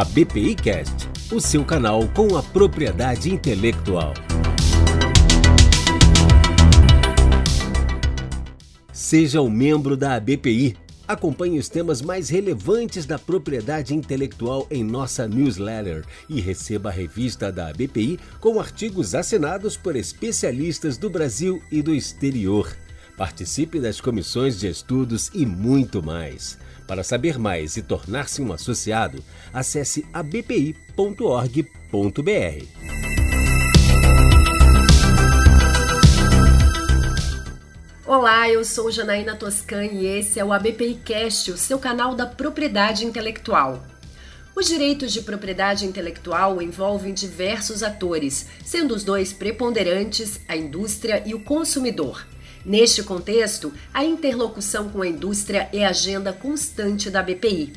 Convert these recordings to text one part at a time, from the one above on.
a BPI Cast, o seu canal com a propriedade intelectual. Seja um membro da BPI. Acompanhe os temas mais relevantes da propriedade intelectual em nossa newsletter e receba a revista da BPI com artigos assinados por especialistas do Brasil e do exterior. Participe das comissões de estudos e muito mais. Para saber mais e tornar-se um associado, acesse abpi.org.br. Olá, eu sou Janaína Toscan e esse é o ABPI Cast, o seu canal da propriedade intelectual. Os direitos de propriedade intelectual envolvem diversos atores, sendo os dois preponderantes a indústria e o consumidor. Neste contexto, a interlocução com a indústria é agenda constante da BPI.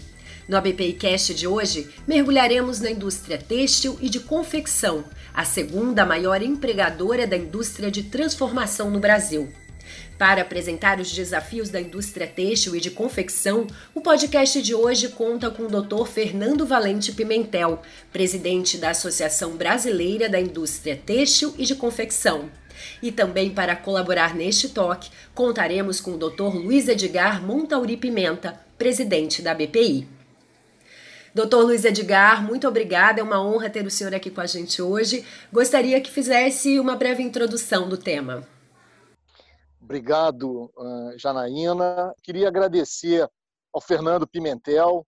No ABPI Cast de hoje, mergulharemos na indústria têxtil e de confecção, a segunda maior empregadora da indústria de transformação no Brasil. Para apresentar os desafios da indústria têxtil e de confecção, o podcast de hoje conta com o Dr. Fernando Valente Pimentel, presidente da Associação Brasileira da Indústria Têxtil e de Confecção. E também para colaborar neste toque, contaremos com o Dr. Luiz Edgar Montauri Pimenta, presidente da BPI. Doutor Luiz Edgar, muito obrigada. É uma honra ter o senhor aqui com a gente hoje. Gostaria que fizesse uma breve introdução do tema. Obrigado, Janaína. Queria agradecer ao Fernando Pimentel,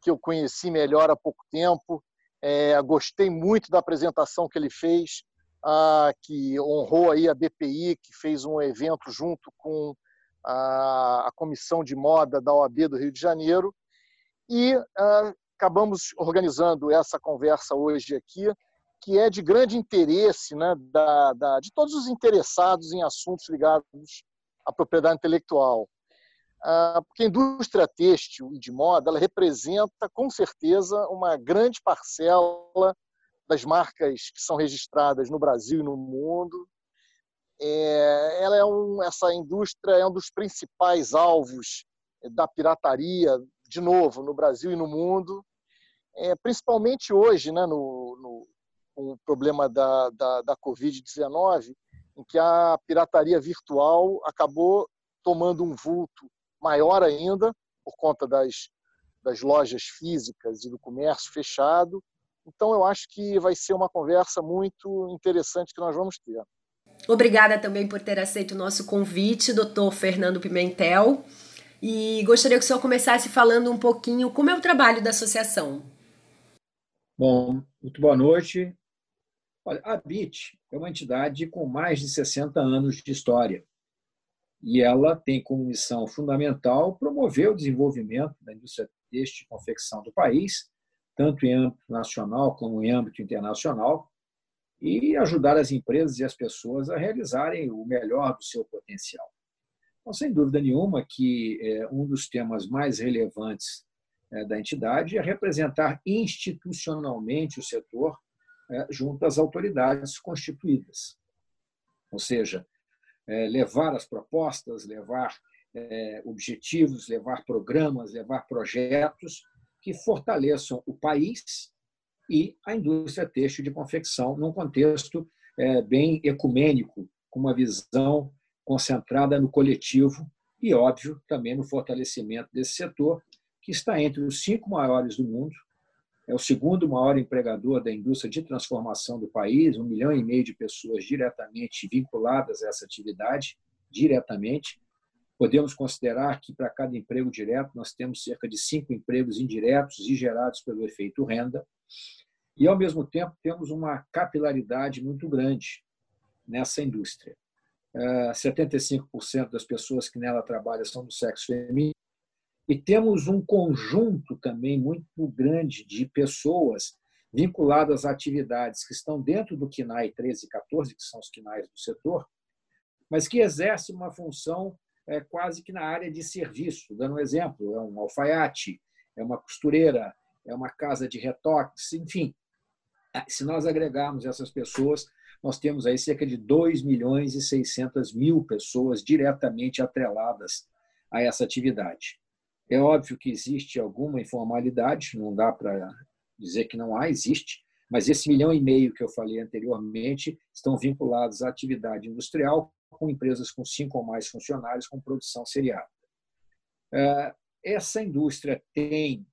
que eu conheci melhor há pouco tempo. É, gostei muito da apresentação que ele fez ah, que honrou aí a BPI, que fez um evento junto com a, a Comissão de Moda da OAB do Rio de Janeiro. E ah, acabamos organizando essa conversa hoje aqui, que é de grande interesse né, da, da, de todos os interessados em assuntos ligados à propriedade intelectual. Ah, porque a indústria têxtil e de moda ela representa, com certeza, uma grande parcela das marcas que são registradas no Brasil e no mundo. É, ela é um, essa indústria é um dos principais alvos da pirataria, de novo, no Brasil e no mundo, é, principalmente hoje, né, no, no, com o problema da, da, da Covid-19, em que a pirataria virtual acabou tomando um vulto maior ainda, por conta das, das lojas físicas e do comércio fechado, então, eu acho que vai ser uma conversa muito interessante que nós vamos ter. Obrigada também por ter aceito o nosso convite, doutor Fernando Pimentel. E gostaria que o senhor começasse falando um pouquinho como é o trabalho da associação. Bom, muito boa noite. Olha, a BIT é uma entidade com mais de 60 anos de história. E ela tem como missão fundamental promover o desenvolvimento da indústria têxtil e confecção do país tanto em âmbito nacional como em âmbito internacional, e ajudar as empresas e as pessoas a realizarem o melhor do seu potencial. Então, sem dúvida nenhuma que é, um dos temas mais relevantes é, da entidade é representar institucionalmente o setor é, junto às autoridades constituídas. Ou seja, levar as propostas, levar objetivos, levar programas, levar projetos que fortaleçam o país e a indústria têxtil de confecção num contexto é, bem ecumênico, com uma visão concentrada no coletivo e, óbvio, também no fortalecimento desse setor, que está entre os cinco maiores do mundo, é o segundo maior empregador da indústria de transformação do país, um milhão e meio de pessoas diretamente vinculadas a essa atividade, diretamente, Podemos considerar que para cada emprego direto nós temos cerca de cinco empregos indiretos e gerados pelo efeito renda. E, ao mesmo tempo, temos uma capilaridade muito grande nessa indústria. 75% eh, das pessoas que nela trabalham são do sexo feminino. E temos um conjunto também muito grande de pessoas vinculadas a atividades que estão dentro do KINAI 13 e 14, que são os KINAIs do setor, mas que exercem uma função é, quase que na área de serviço. Dando um exemplo, é um alfaiate, é uma costureira, é uma casa de retoques, enfim. Se nós agregarmos essas pessoas, nós temos aí cerca de 2 milhões e 600 mil pessoas diretamente atreladas a essa atividade. É óbvio que existe alguma informalidade, não dá para dizer que não há, existe, mas esse milhão e meio que eu falei anteriormente estão vinculados à atividade industrial com empresas com cinco ou mais funcionários com produção seriada. É, essa indústria tem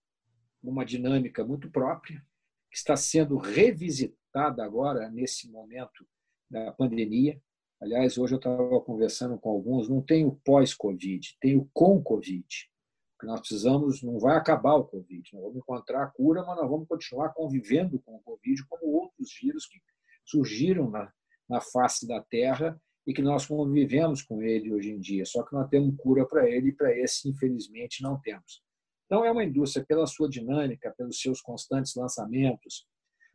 uma dinâmica muito própria, que está sendo revisitada agora, nesse momento da pandemia. Aliás, hoje eu estava conversando com alguns, não tem o pós-Covid, tem o com Covid. que nós precisamos, não vai acabar o Covid, nós vamos encontrar a cura, mas nós vamos continuar convivendo com o Covid, como outros vírus que surgiram na, na face da Terra e que nós convivemos com ele hoje em dia. Só que nós temos cura para ele e para esse, infelizmente, não temos. Então, é uma indústria, pela sua dinâmica, pelos seus constantes lançamentos,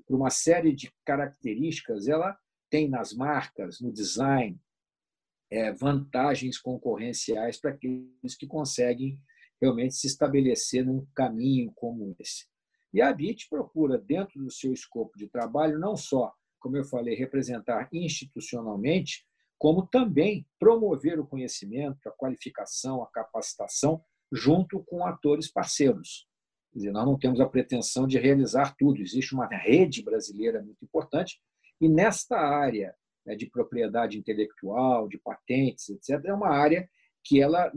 por uma série de características, ela tem nas marcas, no design, é, vantagens concorrenciais para aqueles que conseguem realmente se estabelecer num caminho como esse. E a BIT procura, dentro do seu escopo de trabalho, não só, como eu falei, representar institucionalmente, como também promover o conhecimento, a qualificação, a capacitação, junto com atores parceiros. Quer dizer, nós não temos a pretensão de realizar tudo, existe uma rede brasileira muito importante, e nesta área né, de propriedade intelectual, de patentes, etc., é uma área que ela,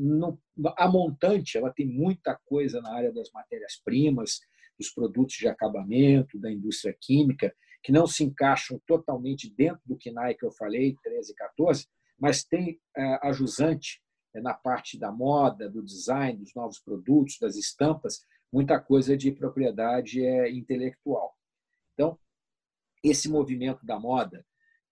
a montante, ela tem muita coisa na área das matérias-primas, dos produtos de acabamento, da indústria química, que não se encaixam totalmente dentro do KINAI que eu falei, 13 e 14, mas tem é, a jusante é, na parte da moda, do design, dos novos produtos, das estampas, muita coisa de propriedade é, intelectual. Então, esse movimento da moda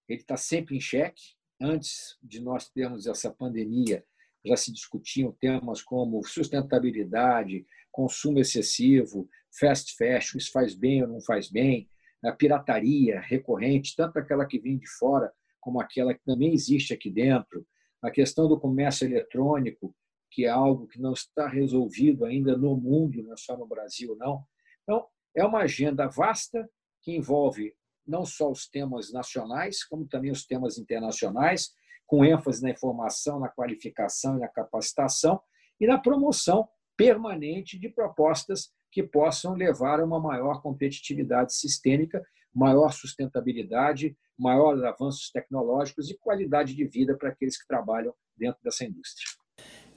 ele está sempre em xeque. Antes de nós termos essa pandemia, já se discutiam temas como sustentabilidade, consumo excessivo, fast fashion, isso faz bem ou não faz bem, a pirataria recorrente, tanto aquela que vem de fora como aquela que também existe aqui dentro, a questão do comércio eletrônico, que é algo que não está resolvido ainda no mundo, não é só no Brasil, não. Então, é uma agenda vasta que envolve não só os temas nacionais, como também os temas internacionais, com ênfase na informação, na qualificação e na capacitação e na promoção permanente de propostas que possam levar a uma maior competitividade sistêmica, maior sustentabilidade, maiores avanços tecnológicos e qualidade de vida para aqueles que trabalham dentro dessa indústria.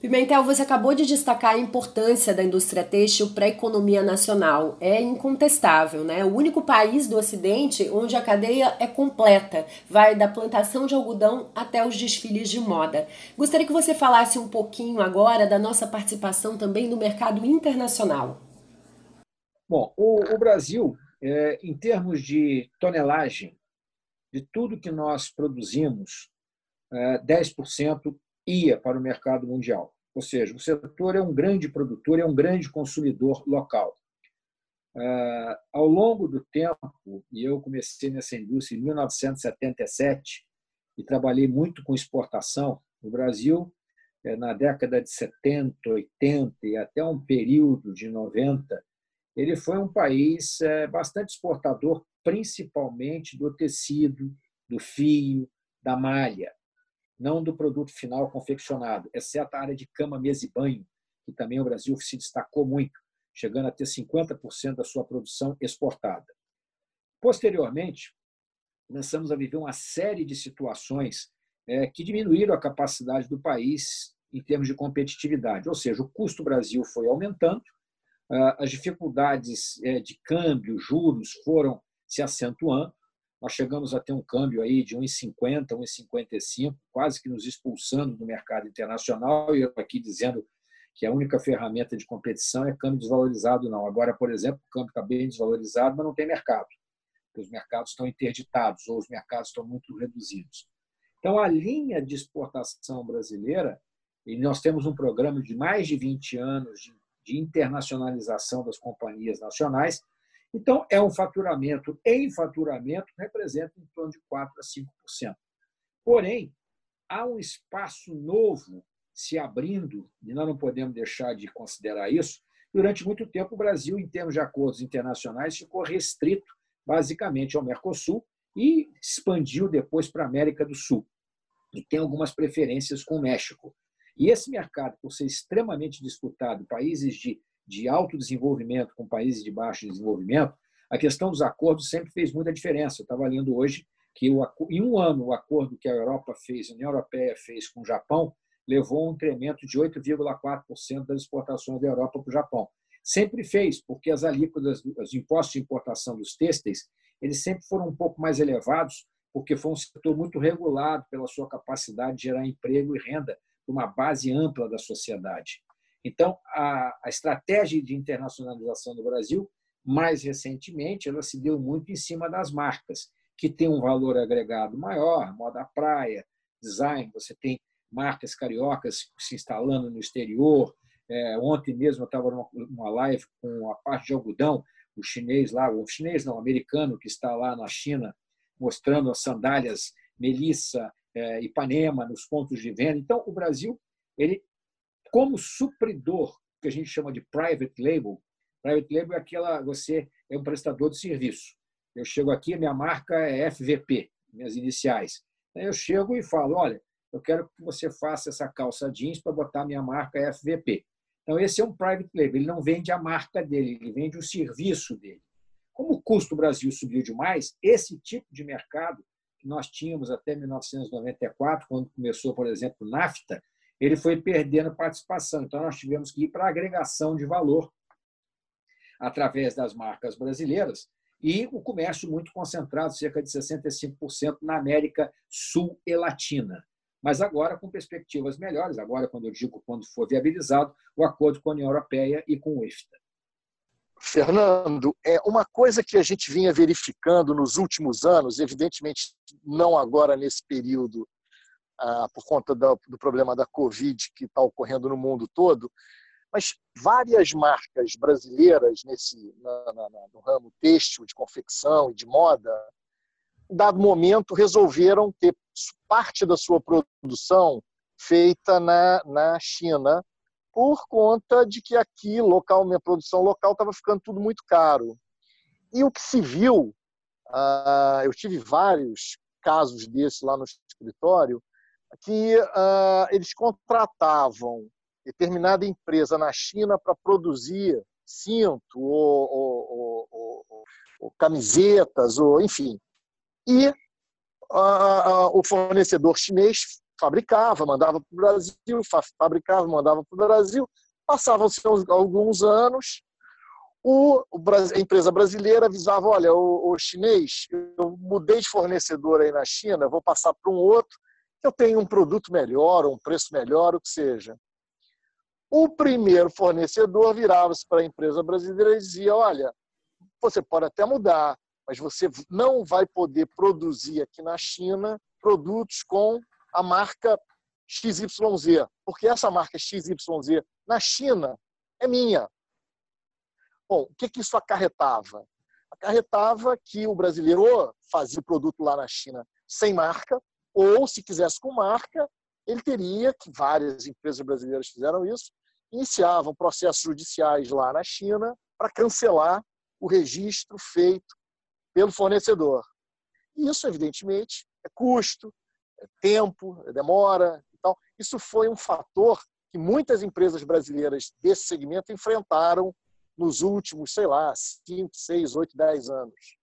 Pimentel, você acabou de destacar a importância da indústria têxtil para a economia nacional. É incontestável, né? O único país do Ocidente onde a cadeia é completa, vai da plantação de algodão até os desfiles de moda. Gostaria que você falasse um pouquinho agora da nossa participação também no mercado internacional. Bom, o, o Brasil, é, em termos de tonelagem, de tudo que nós produzimos, é, 10% ia para o mercado mundial. Ou seja, o setor é um grande produtor, é um grande consumidor local. Uh, ao longo do tempo, e eu comecei nessa indústria em 1977 e trabalhei muito com exportação no Brasil, eh, na década de 70, 80 e até um período de 90, ele foi um país eh, bastante exportador, principalmente do tecido, do fio, da malha não do produto final confeccionado, exceto a área de cama, mesa e banho, que também o Brasil se destacou muito, chegando a ter 50% da sua produção exportada. Posteriormente, começamos a viver uma série de situações é, que diminuíram a capacidade do país em termos de competitividade, ou seja, o custo Brasil foi aumentando, as dificuldades é, de câmbio, juros foram se acentuando, nós chegamos a ter um câmbio aí de 1,50, 1,55, quase que nos expulsando do mercado internacional, e eu aqui dizendo que a única ferramenta de competição é câmbio desvalorizado, não. Agora, por exemplo, o câmbio está bem desvalorizado, mas não tem mercado. Os mercados estão interditados ou os mercados estão muito reduzidos. Então, a linha de exportação brasileira, e nós temos um programa de mais de 20 anos de internacionalização das companhias nacionais, então, é um faturamento em faturamento representa em torno de 4% a 5%. Porém, há um espaço novo se abrindo, e nós não podemos deixar de considerar isso. Durante muito tempo, o Brasil, em termos de acordos internacionais, ficou restrito basicamente ao Mercosul e expandiu depois para a América do Sul. E tem algumas preferências com o México. E esse mercado, por ser extremamente disputado, países de de alto desenvolvimento com países de baixo desenvolvimento, A questão dos acordos sempre fez muita diferença. Eu estava lendo hoje que o, em um ano o acordo que a Europa fez, a União Europeia fez com o Japão, levou a um incremento de 8,4% das exportações da Europa para o Japão. Sempre fez, porque as alíquotas, os impostos de importação dos têxteis, eles sempre foram um pouco mais elevados, porque foi um setor muito regulado pela sua capacidade de gerar emprego e renda uma base ampla da sociedade. Então, a, a estratégia de internacionalização do Brasil, mais recentemente, ela se deu muito em cima das marcas, que têm um valor agregado maior, moda praia, design, você tem marcas cariocas se instalando no exterior. É, ontem mesmo eu estava numa live com a parte de algodão, o chinês lá, o chinês não, o americano que está lá na China, mostrando as sandálias Melissa, é, Ipanema nos pontos de venda. Então, o Brasil, ele, como supridor, que a gente chama de private label, private label é aquela, você é um prestador de serviço. Eu chego aqui, minha marca é FVP, minhas iniciais. Aí eu chego e falo, olha, eu quero que você faça essa calça jeans para botar minha marca FVP. Então, esse é um private label. Ele não vende a marca dele, ele vende o serviço dele. Como o custo do Brasil subiu demais, esse tipo de mercado que nós tínhamos até 1994, quando começou, por exemplo, o NAFTA, ele foi perdendo participação. Então, nós tivemos que ir para a agregação de valor através das marcas brasileiras e o comércio muito concentrado, cerca de 65% na América Sul e Latina mas agora com perspectivas melhores, agora, quando eu digo quando for viabilizado, o acordo com a União Europeia e com o IFTA. Fernando, é uma coisa que a gente vinha verificando nos últimos anos, evidentemente não agora nesse período, ah, por conta do, problema da Covid que está ocorrendo no mundo todo, mas várias marcas brasileiras nesse na, na, no ramo têxtil, de confecção e de moda, em dado momento resolveram ter parte da sua produção feita na, na China, por conta de que aqui, local, minha produção local, estava ficando tudo muito caro. E o que se viu, uh, eu tive vários casos desses lá no escritório, que uh, eles contratavam determinada empresa na China para produzir cinto ou, ou, ou, ou, camisetas, ou enfim. E o fornecedor chinês fabricava, mandava para o Brasil, fabricava, mandava para o Brasil. Passavam-se alguns anos, o, a empresa brasileira avisava: olha, o, o, chinês, eu mudei de fornecedor aí na China, vou passar para um outro, eu tenho um produto melhor, um preço melhor, o que seja. O primeiro fornecedor virava-se para a empresa brasileira e dizia: olha, você pode até mudar, mas você não vai poder produzir aqui na China produtos com a marca XYZ, porque essa marca XYZ na China é minha. Bom, o que, que isso acarretava? Acarretava que o brasileiro fazia o produto lá na China sem marca, ou se quisesse com marca, ele teria, que várias empresas brasileiras fizeram isso, iniciavam processos judiciais lá na China para cancelar o registro feito pelo fornecedor. E isso, evidentemente, é custo, tempo, demora. Então, isso foi um fator que muitas empresas brasileiras desse segmento enfrentaram nos últimos, sei lá, 5, 6, 8, 10 anos.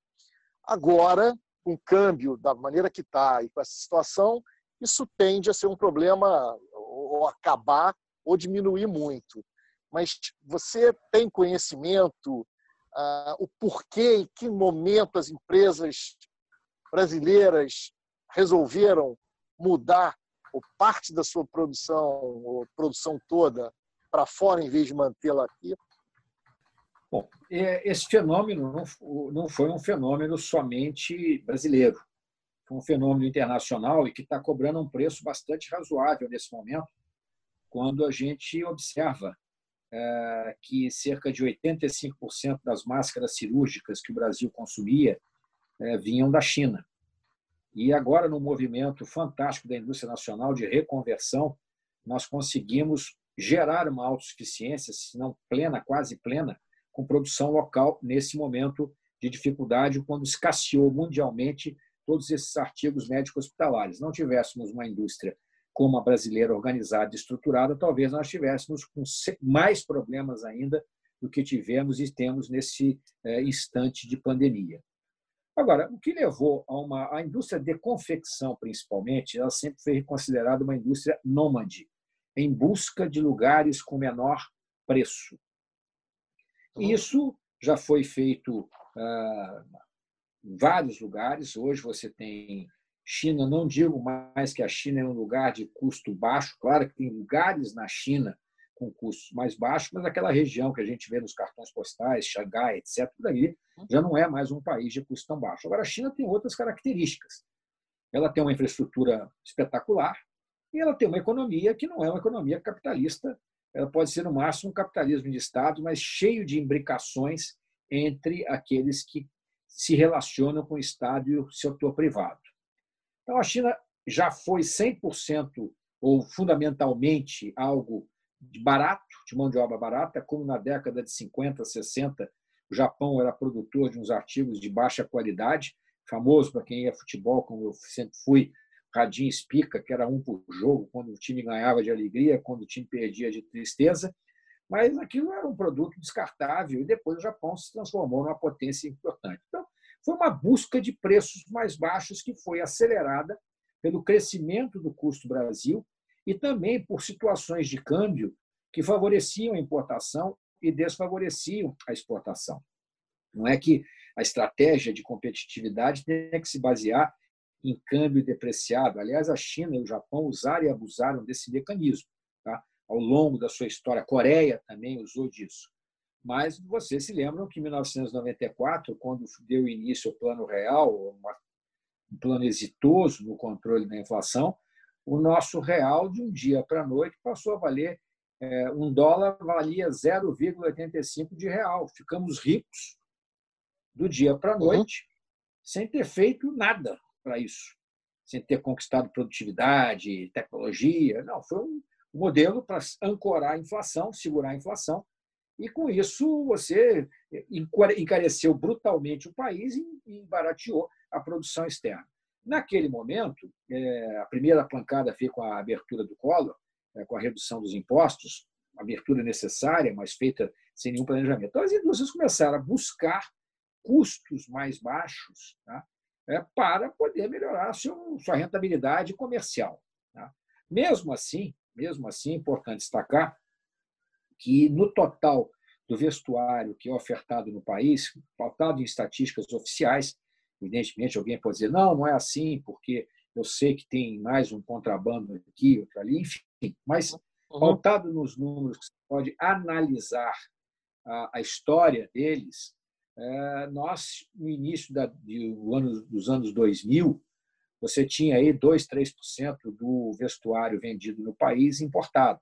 Agora, com o câmbio da maneira que está e com essa situação, isso tende a ser um problema ou acabar ou diminuir muito. Mas você tem conhecimento uh, o porquê, em que momento as empresas brasileiras resolveram mudar ou parte da sua produção, ou produção toda, para fora em vez de mantê-la aqui? Bom, é, esse fenômeno não foi um fenômeno somente brasileiro. Foi um fenômeno internacional e que está cobrando um preço bastante razoável nesse momento, quando a gente observa é, que cerca de 85% das máscaras cirúrgicas que o Brasil consumia é, vinham da China. E agora, no movimento fantástico da indústria nacional de reconversão, nós conseguimos gerar uma autossuficiência, se não plena, quase plena, com produção local nesse momento de dificuldade, quando escasseou mundialmente todos esses artigos médicos hospitalares. Não tivéssemos uma indústria como a brasileira organizada e estruturada, talvez nós tivéssemos com mais problemas ainda do que tivemos e temos nesse é, instante de pandemia. Agora, o que levou a uma a indústria de confecção, principalmente, ela sempre foi considerada uma indústria nômade, em busca de lugares com menor preço. Uhum. Isso já foi feito ah, em vários lugares. Hoje você tem China, não digo mais que a China é um lugar de custo baixo, claro que tem lugares na China com custos mais baixos, mas aquela região que a gente vê nos cartões postais, Xangai, etc., daí já não é mais um país de custo tão baixo. Agora, a China tem outras características. Ela tem uma infraestrutura espetacular e ela tem uma economia que não é uma economia capitalista. Ela pode ser, no máximo, um capitalismo de Estado, mas cheio de imbricações entre aqueles que se relacionam com o Estado e o setor privado. Então, a China já foi 100% ou fundamentalmente algo barato, de mão de obra barata, como na década de 50, 60, o Japão era produtor de uns artigos de baixa qualidade, famoso para quem ia futebol, como eu sempre fui, radinho espica, que era um por jogo, quando o time ganhava de alegria, quando o time perdia de tristeza, mas aquilo era um produto descartável e depois o Japão se transformou numa potência importante. Então, foi uma busca de preços mais baixos que foi acelerada pelo crescimento do custo Brasil e também por situações de câmbio que favoreciam a importação e desfavoreciam a exportação. Não é que a estratégia de competitividade tenha que se basear em câmbio depreciado. Aliás, a China e o Japão usaram e abusaram desse mecanismo tá? ao longo da sua história. A Coreia também usou disso. Mas vocês se lembram que em 1994, quando deu início ao Plano Real, um plano exitoso no controle da inflação, o nosso real, de um dia para a noite, passou a valer é, um dólar valia 0,85 de real. Ficamos ricos do dia para a uhum. noite, uhum. sem ter feito nada para isso, sem ter conquistado produtividade, tecnologia. Não, foi um modelo para ancorar a inflação, segurar a inflação, e com isso você encareceu brutalmente o país e barateou a produção externa. Naquele momento, é, a primeira pancada veio com a abertura do Collor, é, com a redução dos impostos, abertura necessária, mas feita sem nenhum planejamento. Então, as indústrias começaram a buscar custos mais baixos tá? é, para poder melhorar seu, sua rentabilidade comercial. Tá? Mesmo assim, mesmo assim, é importante destacar que no total do vestuário que é ofertado no país, faltado em estatísticas oficiais, Evidentemente, alguém pode dizer, não, não é assim, porque eu sei que tem mais um contrabando aqui, outro ali, enfim. Mas, uhum. pautado nos números que você pode analisar a, a história deles, é, nós, no início da, de, do ano, dos anos 2000, você tinha aí 2, 3% do vestuário vendido no país importado.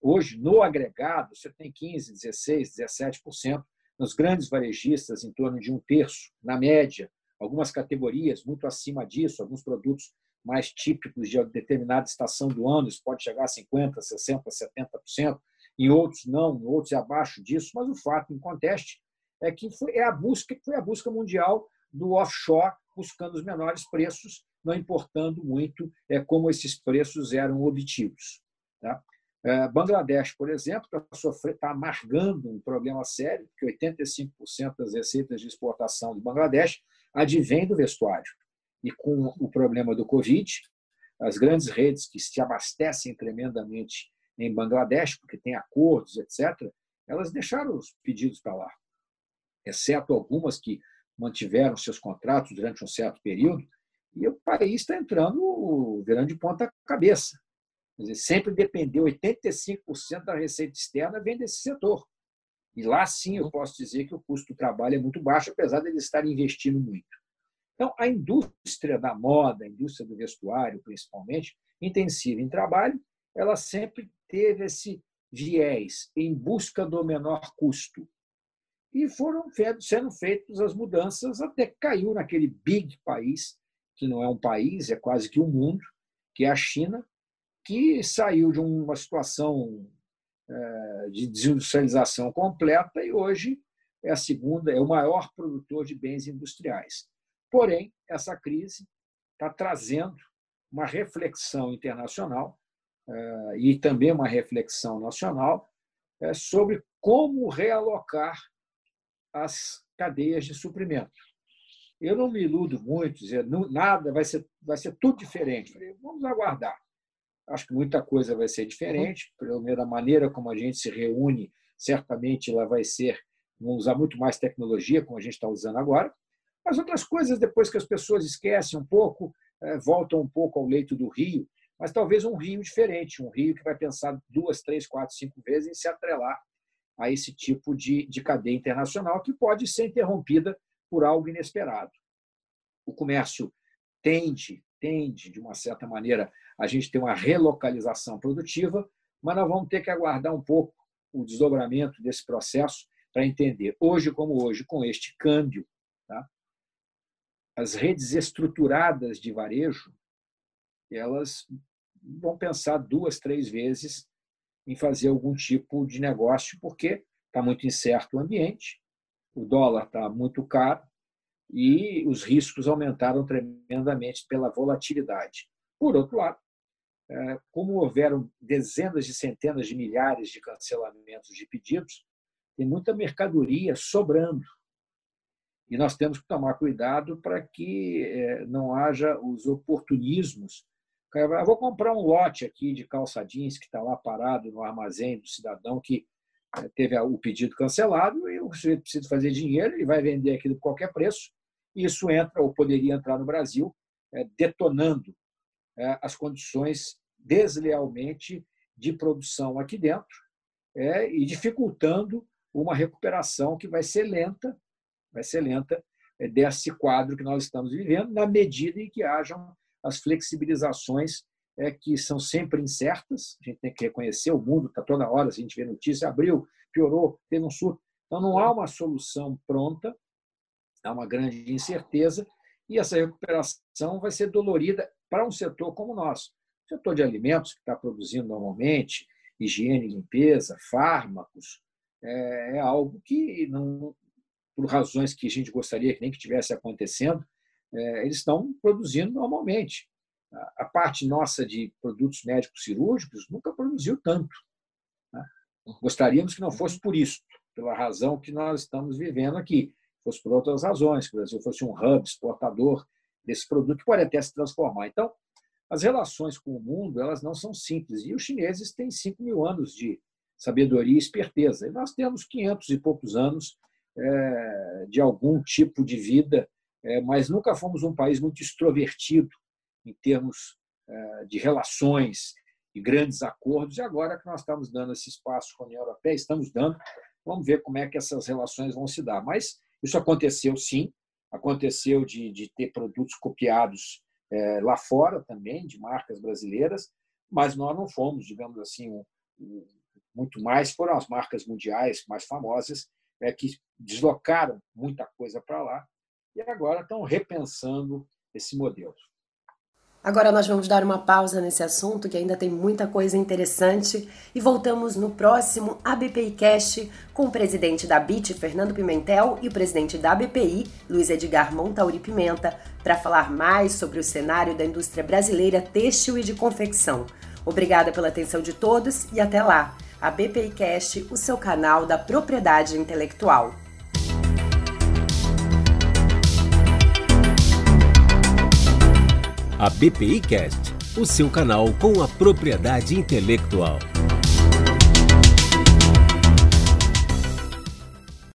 Hoje, no agregado, você tem 15, 16, 17%. Nos grandes varejistas, em torno de um terço, na média, algumas categorias muito acima disso, alguns produtos mais típicos de determinada estação do ano, isso pode chegar a 50%, 60%, 70%, em outros não, em outros é abaixo disso, mas o fato em conteste é que foi, é a busca, foi a busca mundial do offshore, buscando os menores preços, não importando muito é, como esses preços eram obtidos. Tá? É, Bangladesh, por exemplo, está tá amargando um problema sério, porque 85% das receitas de exportação de Bangladesh advém do vestuário. E com o problema do Covid, as grandes redes que se abastecem tremendamente em Bangladesh, porque tem acordos, etc., elas deixaram os pedidos para lá, exceto algumas que mantiveram seus contratos durante um certo período, e o país está entrando, virando de ponta cabeça. Quer dizer, sempre dependeu, 85% da receita externa vem desse setor. E lá sim eu uhum. posso dizer que o custo do trabalho é muito baixo, apesar de eles estarem investindo muito. Então, a indústria da moda, a indústria do vestuário, principalmente, intensiva em trabalho, ela sempre teve esse viés em busca do menor custo. E foram sendo feitas as mudanças até que caiu naquele big país, que não é um país, é quase que um mundo, que é a China, que saiu de uma situação de desindustrialização completa e hoje é a segunda, é o maior produtor de bens industriais. Porém, essa crise está trazendo uma reflexão internacional é, e também uma reflexão nacional é, sobre como realocar as cadeias de suprimento. Eu não me iludo muito, dizer nada vai ser, vai ser tudo diferente. Vamos aguardar. Acho que muita coisa vai ser diferente, pela da maneira como a gente se reúne, certamente ela vai ser, vamos usar muito mais tecnologia, como a gente está usando agora. As outras coisas, depois que as pessoas esquecem um pouco, eh, voltam um pouco ao leito do rio, mas talvez um rio diferente, um rio que vai pensar duas, três, quatro, cinco vezes em se atrelar a esse tipo de, de cadeia internacional que pode ser interrompida por algo inesperado. O comércio tende, tende, de uma certa maneira, a gente ter uma relocalização produtiva, mas nós vamos ter que aguardar um pouco o desdobramento desse processo para entender. Hoje como hoje, com este câmbio, tá? as redes estruturadas de varejo, elas vão pensar duas, três vezes em fazer algum tipo de negócio, porque está muito incerto o ambiente, o dólar está muito caro e os riscos aumentaram tremendamente pela volatilidade. Por outro lado, é, como houveram dezenas de centenas de milhares de cancelamentos de pedidos, tem muita mercadoria sobrando. E nós temos que tomar cuidado para que é, não haja os oportunismos. Eu vou comprar um lote aqui de calça jeans que está lá parado no armazém do cidadão que é, teve o pedido cancelado e o sujeito precisa fazer dinheiro, ele vai vender aquilo por qualquer preço. Isso entra, ou poderia entrar no Brasil, detonando as condições deslealmente de produção aqui dentro e dificultando uma recuperação que vai ser lenta vai ser lenta é, desse quadro que nós estamos vivendo, na medida em que hajam as flexibilizações é, que são sempre incertas. A gente tem que reconhecer, o mundo está toda hora, a gente vê notícia, abriu, piorou, teve um surto. Então, não há uma solução pronta, há uma grande incerteza, e essa recuperação vai ser dolorida para um setor como o nosso. O setor de alimentos, que está produzindo normalmente, higiene limpeza, fármacos, é, é algo que não, por razões que a gente gostaria que nem que tivesse acontecendo, é, eles estão produzindo normalmente. A parte nossa de produtos médicos cirúrgicos nunca produziu tanto. Né? Gostaríamos que não fosse por isso, pela razão que nós estamos vivendo aqui, fosse por outras razões, que o Brasil fosse um hub exportador desse produto que pode até se transformar. Então, as relações com o mundo elas não são simples. E os chineses têm 5 mil anos de sabedoria e esperteza. E nós temos 500 e poucos anos é, de algum tipo de vida, é, mas nunca fomos um país muito extrovertido em termos é, de relações e grandes acordos. E agora que nós estamos dando esse espaço com a União Europeia, estamos dando, vamos ver como é que essas relações vão se dar. Mas isso aconteceu sim, aconteceu de, de ter produtos copiados é, lá fora também, de marcas brasileiras, mas nós não fomos, digamos assim, um, um, muito mais, foram as marcas mundiais mais famosas é, que deslocaram muita coisa para lá e agora estão repensando esse modelo. Agora nós vamos dar uma pausa nesse assunto, que ainda tem muita coisa interessante, e voltamos no próximo ABPI Cast com o presidente da BIT, Fernando Pimentel, e o presidente da ABPI, Luiz Edgar Montauri Pimenta, para falar mais sobre o cenário da indústria brasileira têxtil e de confecção. Obrigada pela atenção de todos e até lá! A BPI Cast, o seu canal da propriedade intelectual. A BPI Cast, o seu canal com a propriedade intelectual.